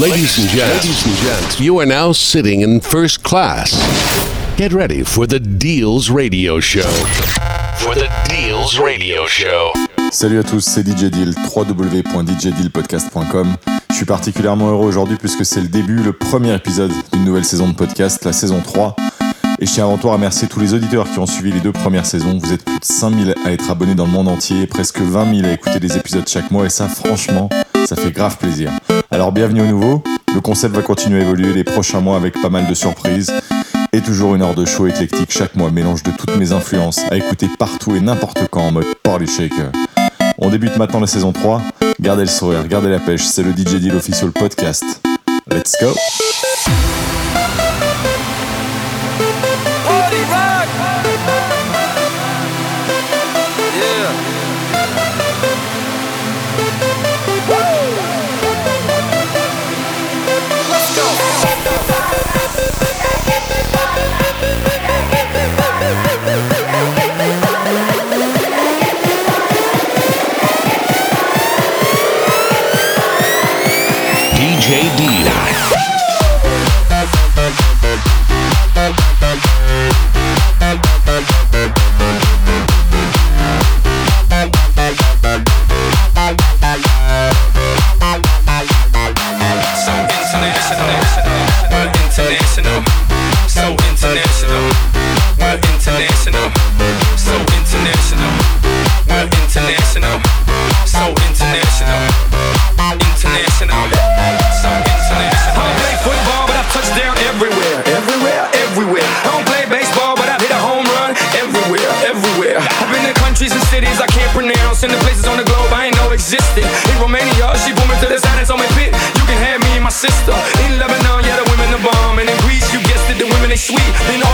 Ladies and gents, ladies and gents, you are now sitting in first class. Get ready for the Deals Radio Show. For the Deals Radio Show. Salut à tous, c'est DJ Deal, www.djdealpodcast.com. Je suis particulièrement heureux aujourd'hui puisque c'est le début, le premier épisode d'une nouvelle saison de podcast, la saison 3. Et je tiens avant tout à remercier tous les auditeurs qui ont suivi les deux premières saisons. Vous êtes plus de 5000 à être abonnés dans le monde entier, presque 20 000 à écouter des épisodes chaque mois, et ça, franchement, ça fait grave plaisir. Alors, bienvenue au nouveau. Le concept va continuer à évoluer les prochains mois avec pas mal de surprises. Et toujours une heure de show éclectique chaque mois, mélange de toutes mes influences à écouter partout et n'importe quand en mode party shaker. On débute maintenant la saison 3. Gardez le sourire, gardez la pêche, c'est le DJ Deal Official Podcast. Let's go! sister. In Lebanon, yeah, the women are bomb. And in Greece, you guessed it, the women they sweet. All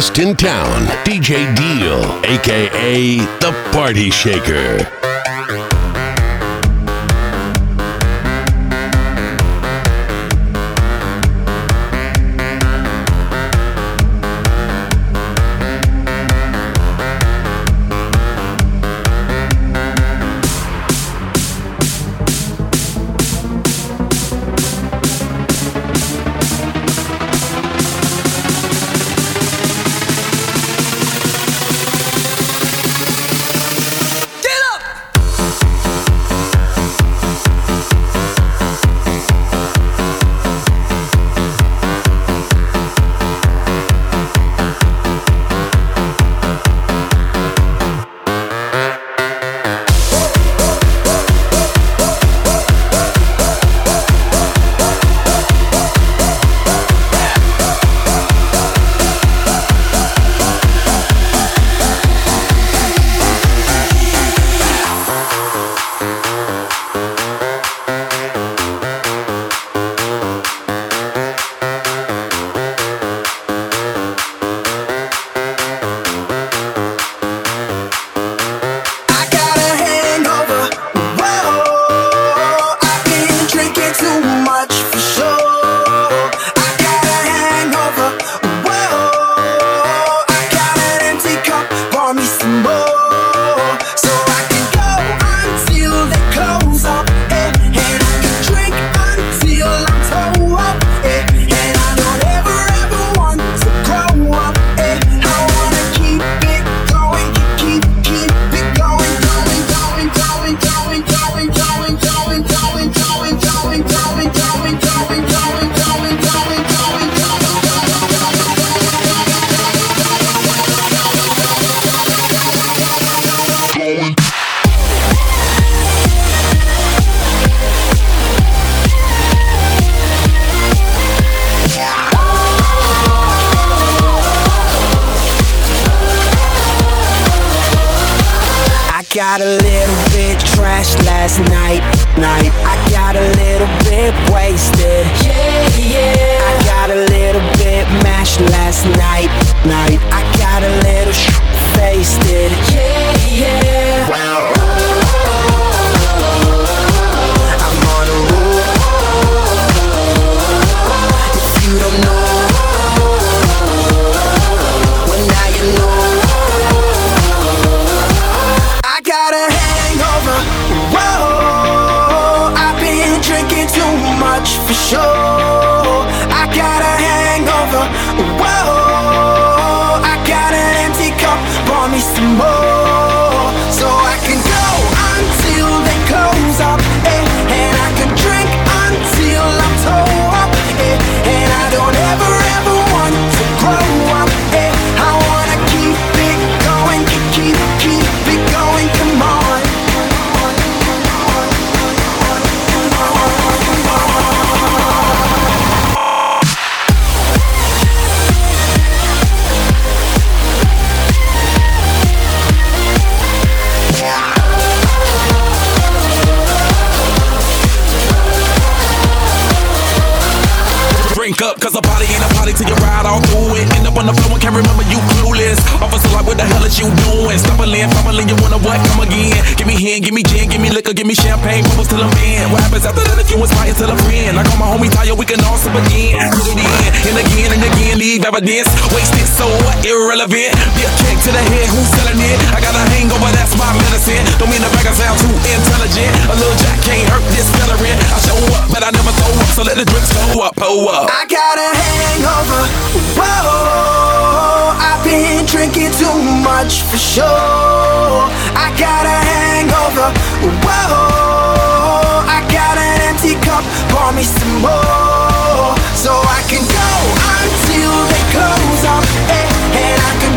podcast in town. DJ Deal, aka The Party Shaker. not a little sh- faced it. Yeah, yeah. liquor, give me champagne bubbles till I'm in. What happens after that if you inspire till a friend? I call my homie tire, we can all sip again. Put it and again, and again, leave evidence. Wasted, so? Irrelevant. Be a check to the head, who's selling it? I got a hangover, that's my medicine. Don't mean the bag, I sound too intelligent. A little jack can't hurt this veteran. I show up, but I never throw up, so let the drinks go up, pull up. I got a hangover. Whoa, I've been drinking too much for sure. I got a hangover. Whoa, I got an empty cup. Pour me some more so I can go until they close up, and I can.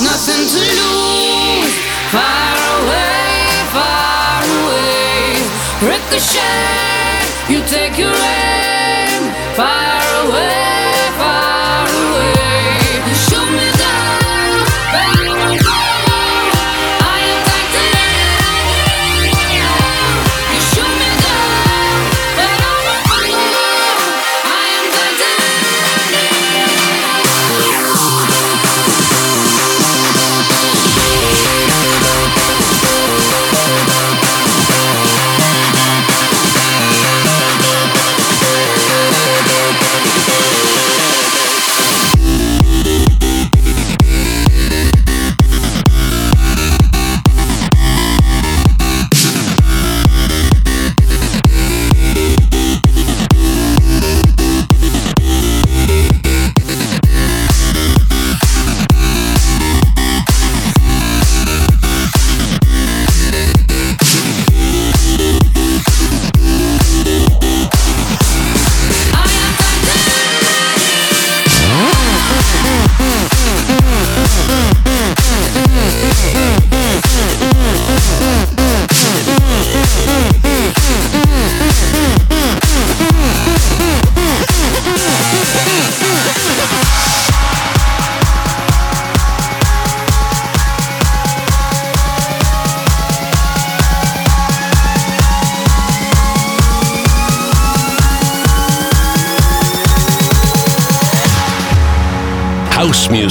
Nothing to lose. Away, away. Ricochet, you take your aim. Far away.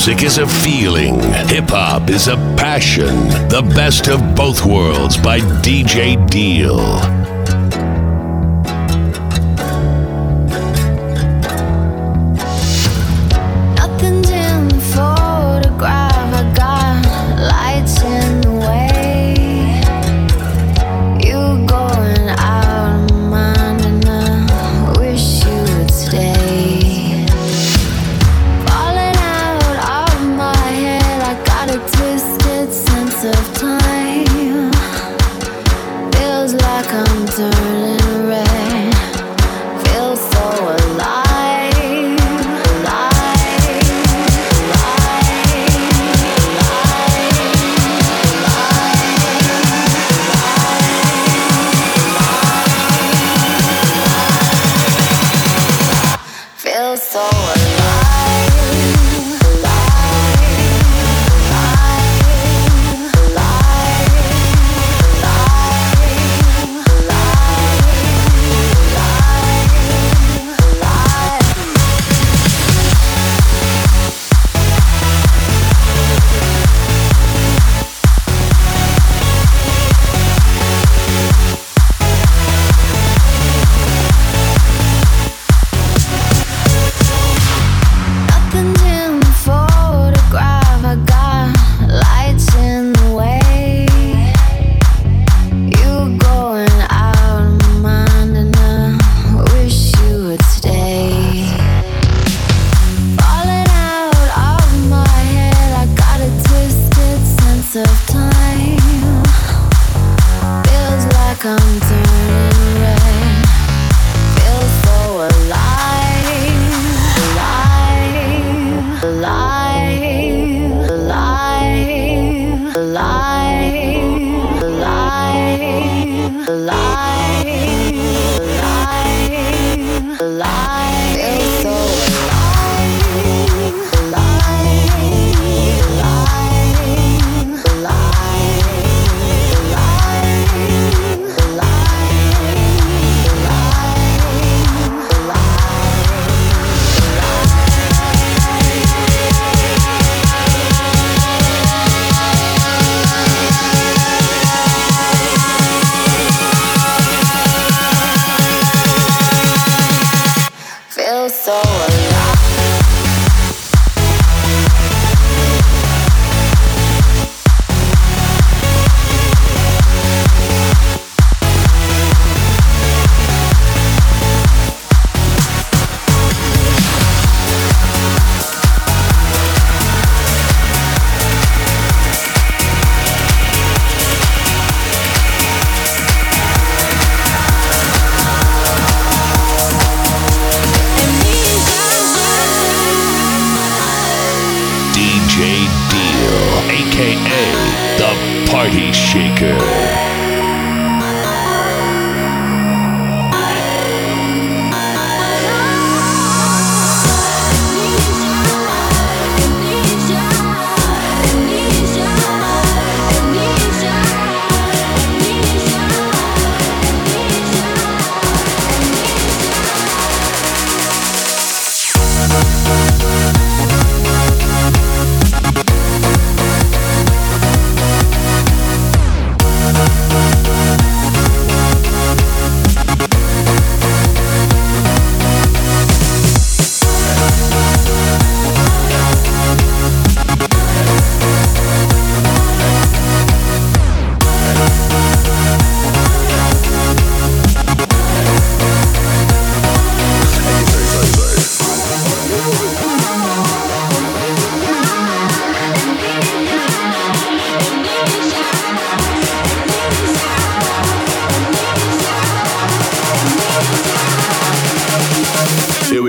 Music is a feeling, hip hop is a passion. The best of both worlds by DJ Deal.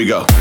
Go.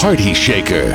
Party Shaker.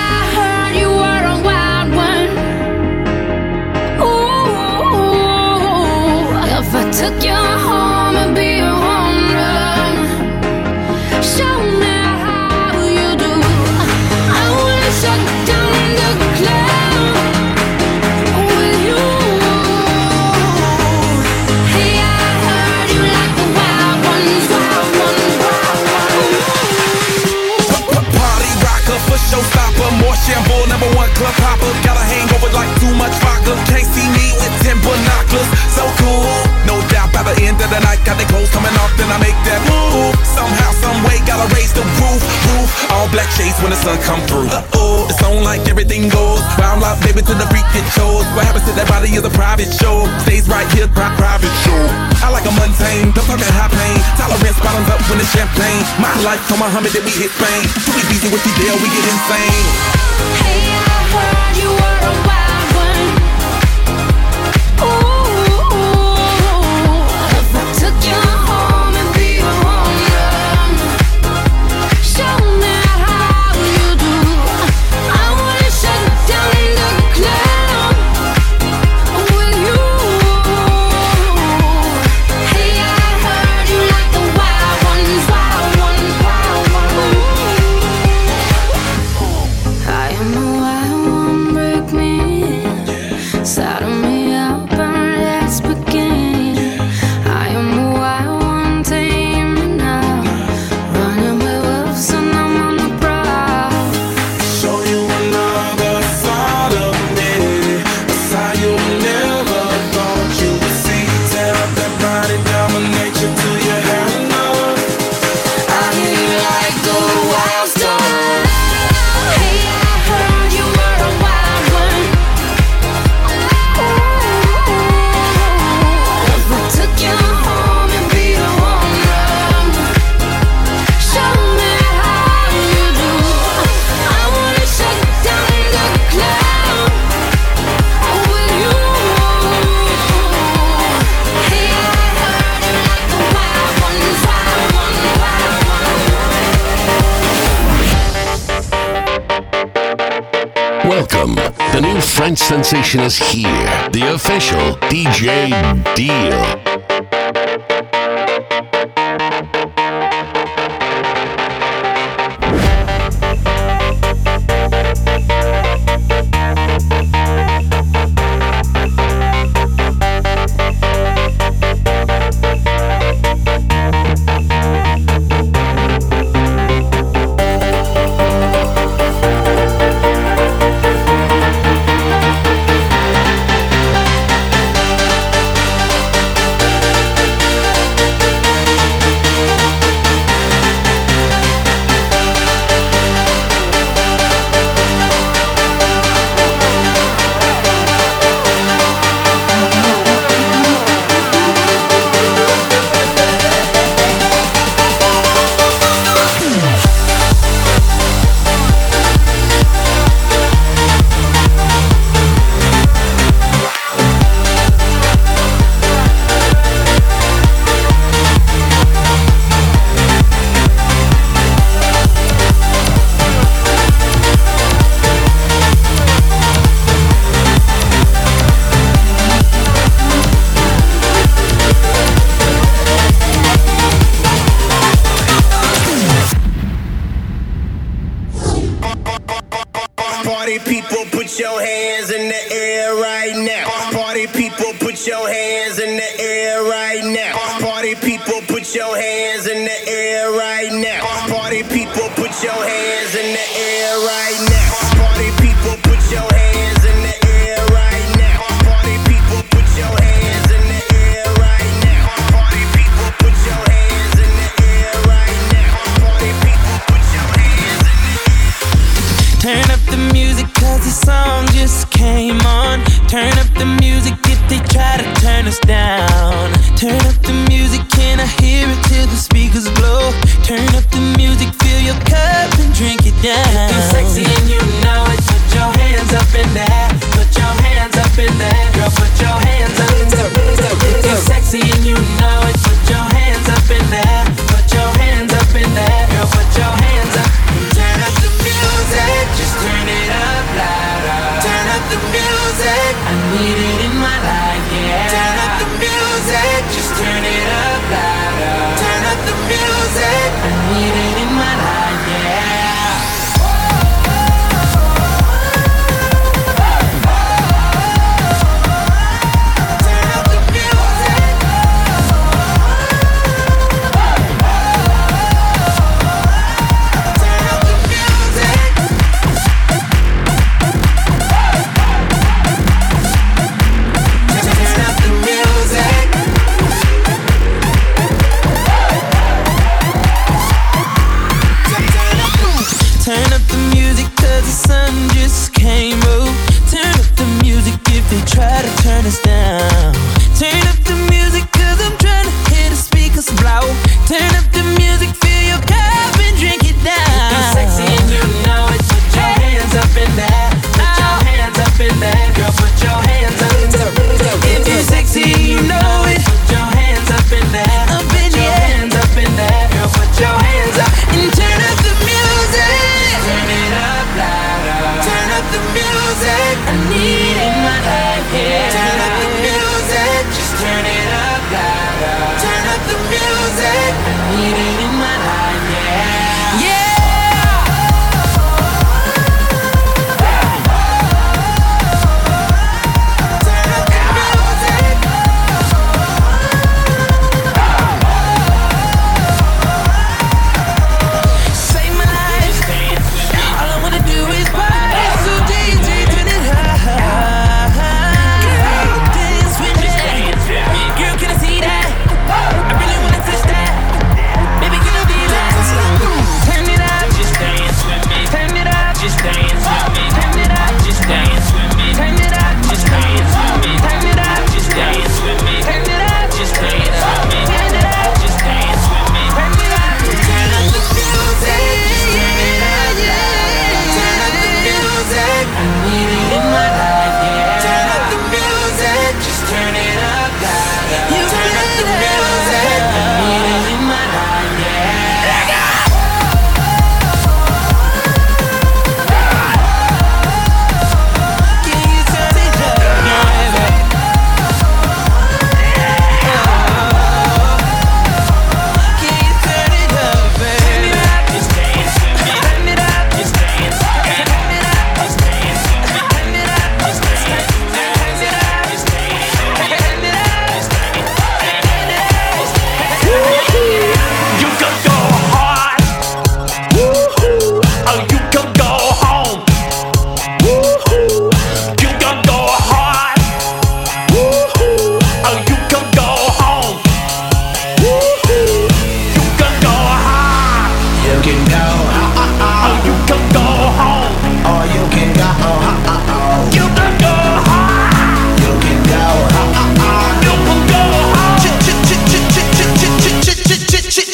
club hopper. Got a hangover like too much vodka. Can't see me with ten binoculars. So cool. No doubt by the end of the night, got the clothes coming off, then I make that move. Gotta raise the roof, roof. All black shades when the sun come through. Uh-oh, it's on like everything goes. Wild out, baby, to the freak it shows. What happens to that body is a private show. Stays right here, pri- private show. I like a mundane, don't talk high pain. Tolerance bottoms up when it's champagne. My life on Muhammad, then we hit Spain. Too easy with the deal, we get insane. Hey, I heard you were a wild sensation is here. The official DJ Deal. put your hands in the air right now. Party people, put your hands in the air right now. Party people, put your hands in the air right now. Party people, put your hands in the air right now. Party people, Turn up the music the song just came on. Turn up the music if they try to turn us down. Turn up the music till the speakers blow. Turn up the music, fill your cup and drink it down. If you're sexy and you know it, put your hands up in the air. Put your hands up in the air, girl. Put your hands up in the air. If you're sexy and you know it.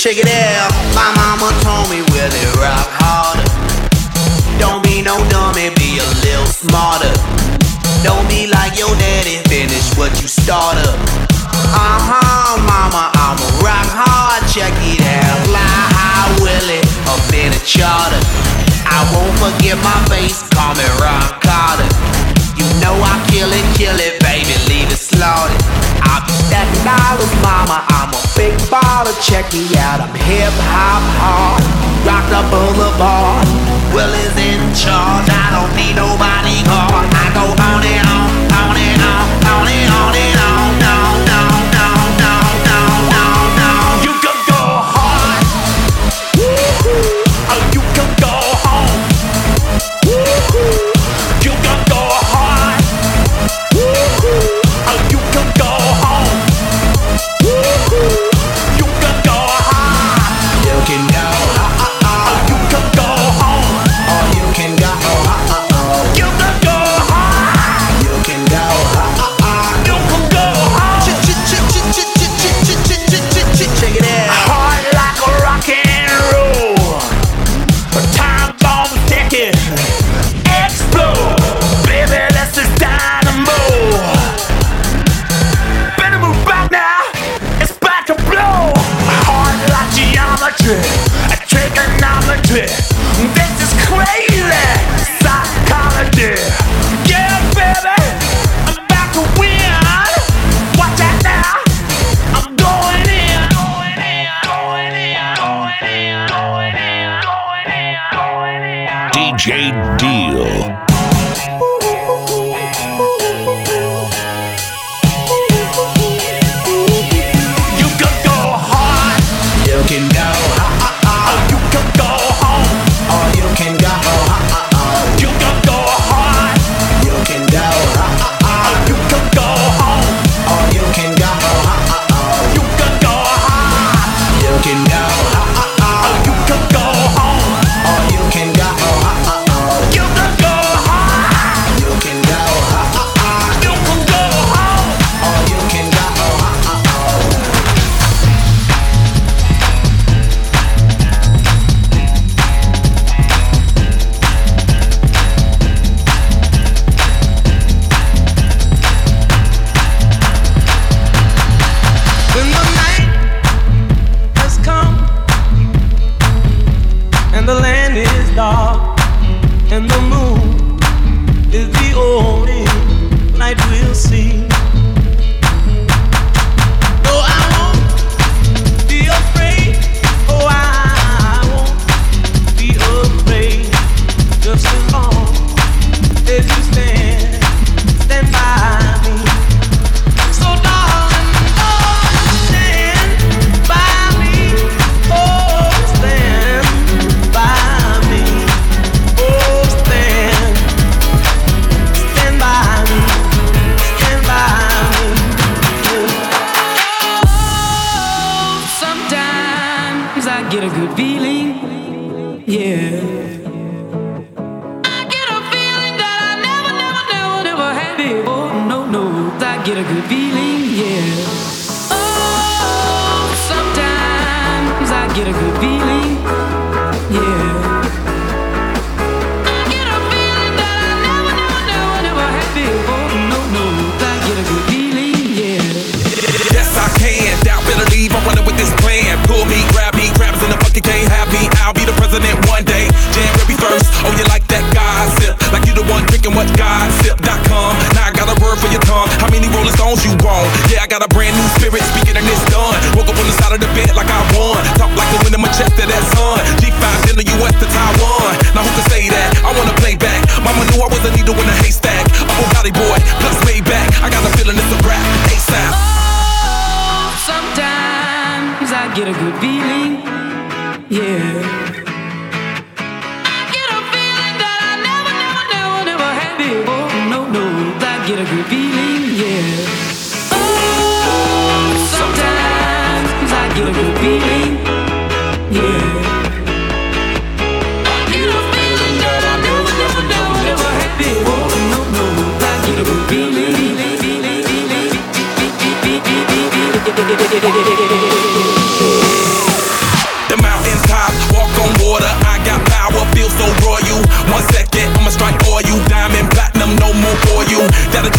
Check it out. My mama told me, will rock harder? Don't be no dummy, be a little smarter. Don't be like your daddy, finish what you started. Uh huh, mama, I'ma rock hard. Check it out. Fly high, Willie, up in a charter. I won't forget my face, call me Rock Carter. You know I kill it, kill it, baby. I'm a big baller. Check me out, I'm hip hop hard. Rock the boulevard. Will is in charge. I don't need nobody. I go on and Feel. get a good feeling.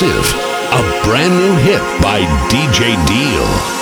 A brand new hit by DJ Deal.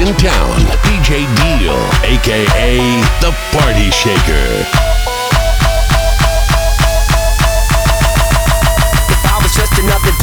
In town, DJ Deal, aka The Party Shaker.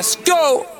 Let's go.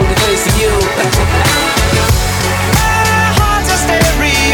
only place you. My heart's a stereo.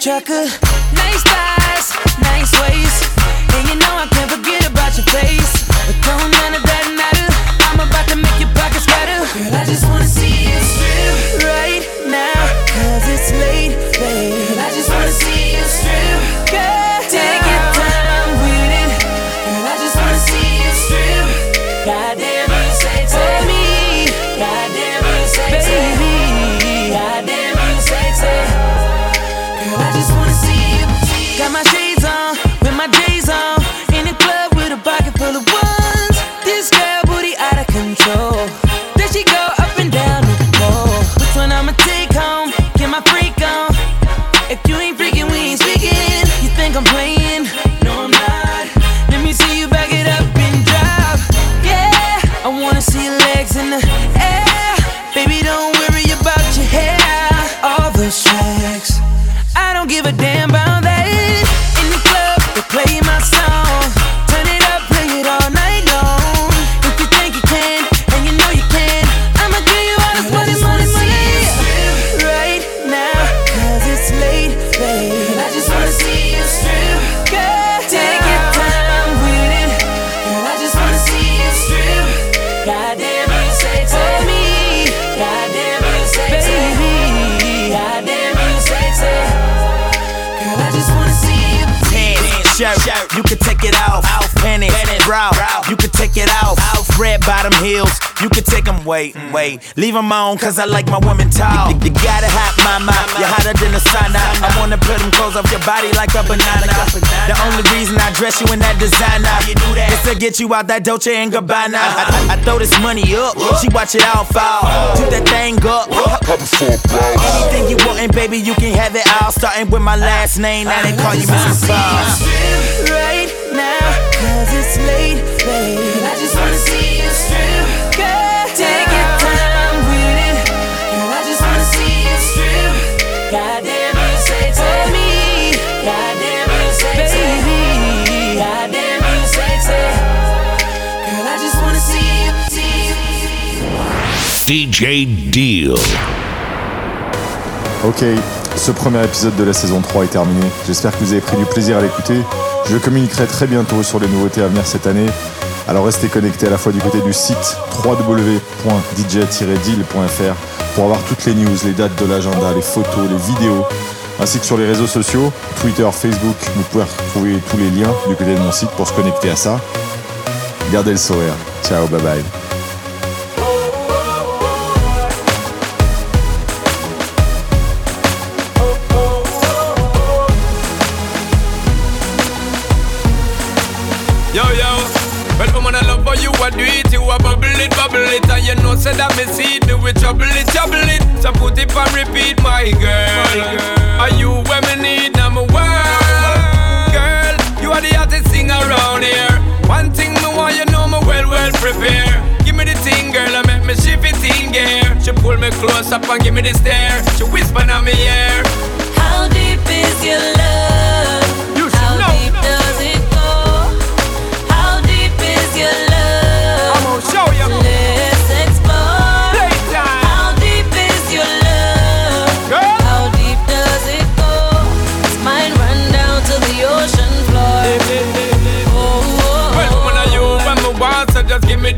Beep Wait, wait, leave them on, cause I like my women tall. You, you got a hot mama, you're hotter than the sauna. I wanna put them clothes off your body like a banana. The only reason I dress you in that designer is to get you out that Dolce and Gabbana. I, I, I throw this money up, she watch it all fall. Do that thing up. Anything you want, and baby, you can have it all. Starting with my last name, now they call you Mrs. Boss. right now, cause it's late, babe. I just wanna see you strip. Girl, DJ Deal. Ok, ce premier épisode de la saison 3 est terminé. J'espère que vous avez pris du plaisir à l'écouter. Je communiquerai très bientôt sur les nouveautés à venir cette année. Alors restez connectés à la fois du côté du site www.dj-deal.fr pour avoir toutes les news, les dates de l'agenda, les photos, les vidéos, ainsi que sur les réseaux sociaux, Twitter, Facebook. Vous pouvez retrouver tous les liens du côté de mon site pour se connecter à ça. Gardez le sourire. Ciao, bye bye. You know, say that me see it. Me with trouble it, trouble it. So put it and repeat, my girl. Are you where me need number one? Girl, you are the hottest thing around here. One thing me want you know me well, well prepare. Give me the thing, girl, I make me shift it in gear. She pull me close up and give me the stare. She whisper in my ear. How deep is your love? How deep does it go? How deep is your love? I'm gonna show you.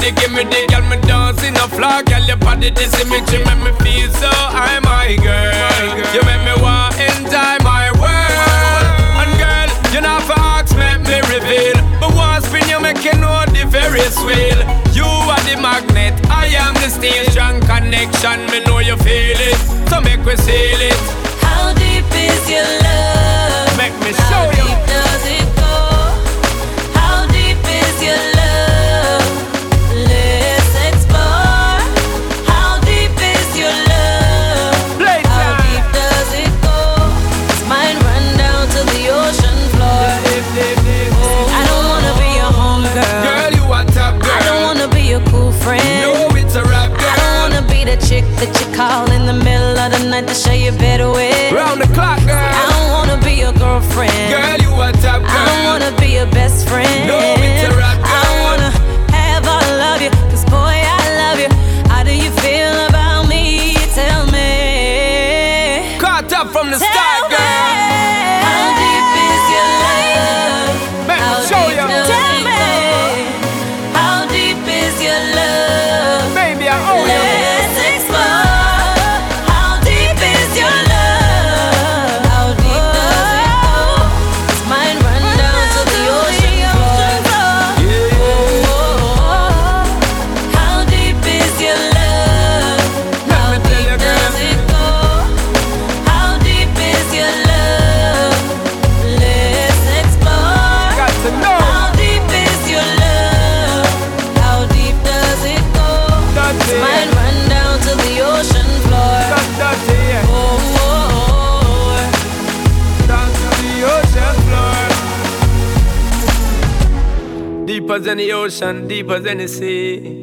The, give me the. Girl, me dancing a floor, girl, your body this image, you make me feel so high, my girl. You make me want enter my world. And girl, you know for ask, make me reveal. But once spin you make you know the Ferris wheel. You are the magnet, I am the steel. Strong connection, me know you feel it. So make we seal it. that you call in the middle of the night to show you better with. Round the clock, girl. I don't wanna be your girlfriend. ocean deeper than the sea.